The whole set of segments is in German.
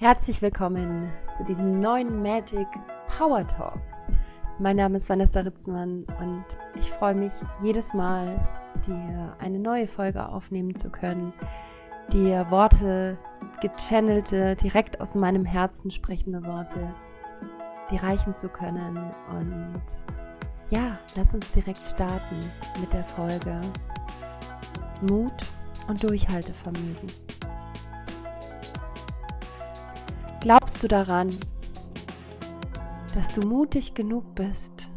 Herzlich willkommen zu diesem neuen Magic Power Talk. Mein Name ist Vanessa Ritzmann und ich freue mich jedes Mal, dir eine neue Folge aufnehmen zu können, dir Worte, gechannelte, direkt aus meinem Herzen sprechende Worte, die reichen zu können. Und ja, lass uns direkt starten mit der Folge Mut und Durchhaltevermögen. Glaubst du daran, dass du mutig genug bist,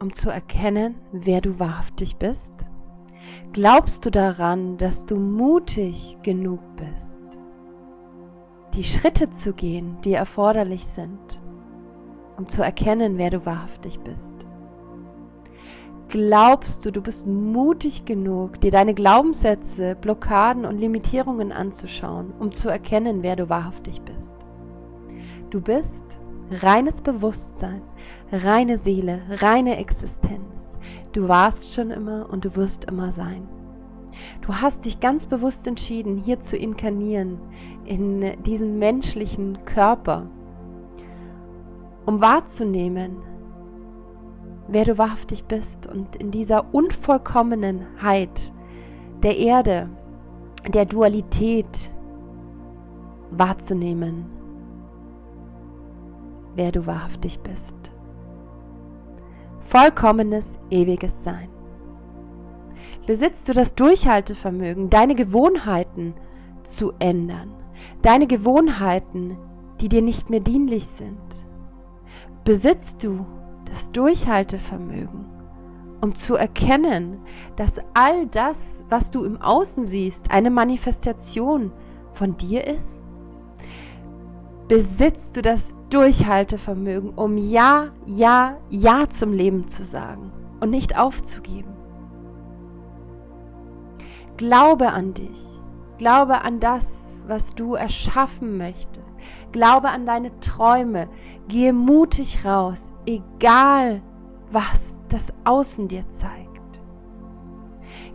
um zu erkennen, wer du wahrhaftig bist? Glaubst du daran, dass du mutig genug bist, die Schritte zu gehen, die erforderlich sind, um zu erkennen, wer du wahrhaftig bist? Glaubst du, du bist mutig genug, dir deine Glaubenssätze, Blockaden und Limitierungen anzuschauen, um zu erkennen, wer du wahrhaftig bist? Du bist reines Bewusstsein, reine Seele, reine Existenz. Du warst schon immer und du wirst immer sein. Du hast dich ganz bewusst entschieden, hier zu inkarnieren, in diesen menschlichen Körper, um wahrzunehmen, wer du wahrhaftig bist und in dieser Unvollkommenheit der Erde, der Dualität wahrzunehmen, wer du wahrhaftig bist. Vollkommenes, ewiges Sein. Besitzt du das Durchhaltevermögen, deine Gewohnheiten zu ändern, deine Gewohnheiten, die dir nicht mehr dienlich sind? Besitzt du das Durchhaltevermögen, um zu erkennen, dass all das, was du im Außen siehst, eine Manifestation von dir ist? Besitzt du das Durchhaltevermögen, um Ja, Ja, Ja zum Leben zu sagen und nicht aufzugeben? Glaube an dich. Glaube an das, was du erschaffen möchtest. Glaube an deine Träume. Gehe mutig raus, egal was das Außen dir zeigt.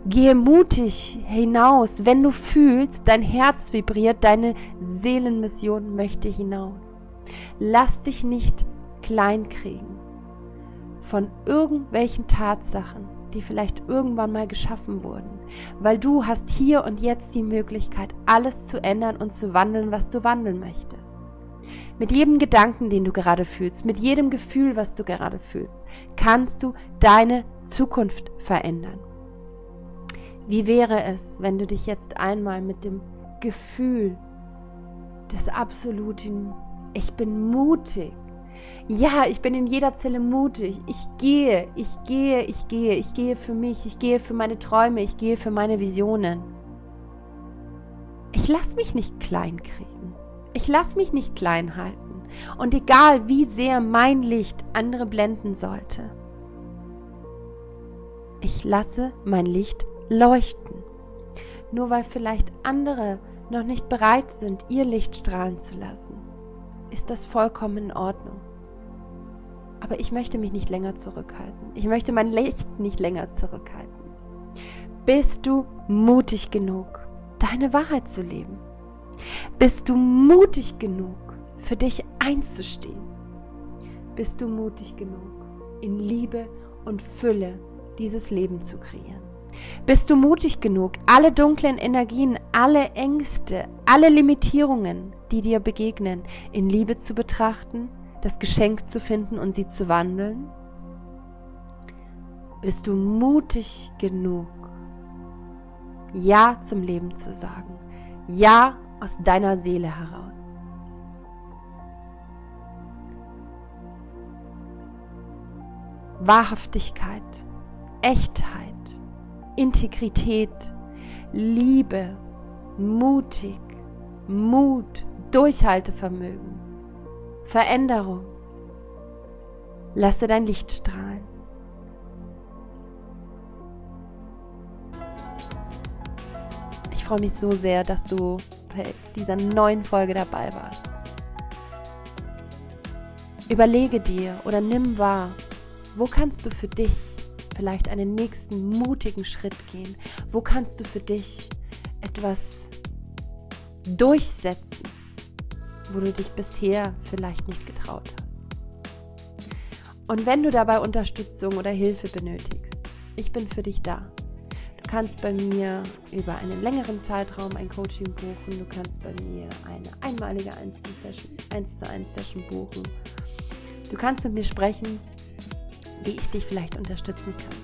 Gehe mutig hinaus, wenn du fühlst, dein Herz vibriert, deine Seelenmission möchte hinaus. Lass dich nicht kleinkriegen von irgendwelchen Tatsachen, die vielleicht irgendwann mal geschaffen wurden, weil du hast hier und jetzt die Möglichkeit, alles zu ändern und zu wandeln, was du wandeln möchtest. Mit jedem Gedanken, den du gerade fühlst, mit jedem Gefühl, was du gerade fühlst, kannst du deine Zukunft verändern. Wie wäre es, wenn du dich jetzt einmal mit dem Gefühl des absoluten Ich bin mutig. Ja, ich bin in jeder Zelle mutig. Ich gehe, ich gehe, ich gehe, ich gehe für mich, ich gehe für meine Träume, ich gehe für meine Visionen. Ich lasse mich nicht klein kriegen. Ich lasse mich nicht klein halten. Und egal, wie sehr mein Licht andere blenden sollte, ich lasse mein Licht leuchten. Nur weil vielleicht andere noch nicht bereit sind, ihr Licht strahlen zu lassen, ist das vollkommen in Ordnung. Aber ich möchte mich nicht länger zurückhalten. Ich möchte mein Licht nicht länger zurückhalten. Bist du mutig genug, deine Wahrheit zu leben? Bist du mutig genug, für dich einzustehen? Bist du mutig genug, in Liebe und Fülle dieses Leben zu kreieren? Bist du mutig genug, alle dunklen Energien, alle Ängste, alle Limitierungen, die dir begegnen, in Liebe zu betrachten, das Geschenk zu finden und sie zu wandeln? Bist du mutig genug, Ja zum Leben zu sagen? Ja aus deiner Seele heraus. Wahrhaftigkeit, Echtheit, Integrität, Liebe, mutig, Mut, Durchhaltevermögen, Veränderung. Lasse dein Licht strahlen. Ich freue mich so sehr, dass du bei dieser neuen Folge dabei warst. Überlege dir oder nimm wahr, wo kannst du für dich vielleicht einen nächsten mutigen Schritt gehen? Wo kannst du für dich etwas durchsetzen, wo du dich bisher vielleicht nicht getraut hast. Und wenn du dabei Unterstützung oder Hilfe benötigst, ich bin für dich da. Du kannst bei mir über einen längeren Zeitraum ein Coaching buchen. Du kannst bei mir eine einmalige 1 zu 1 Session buchen. Du kannst mit mir sprechen, wie ich dich vielleicht unterstützen kann.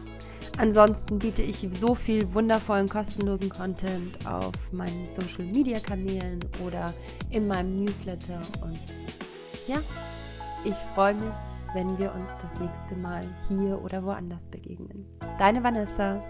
Ansonsten biete ich so viel wundervollen kostenlosen Content auf meinen Social Media Kanälen oder in meinem Newsletter. Und ja, ich freue mich, wenn wir uns das nächste Mal hier oder woanders begegnen. Deine Vanessa.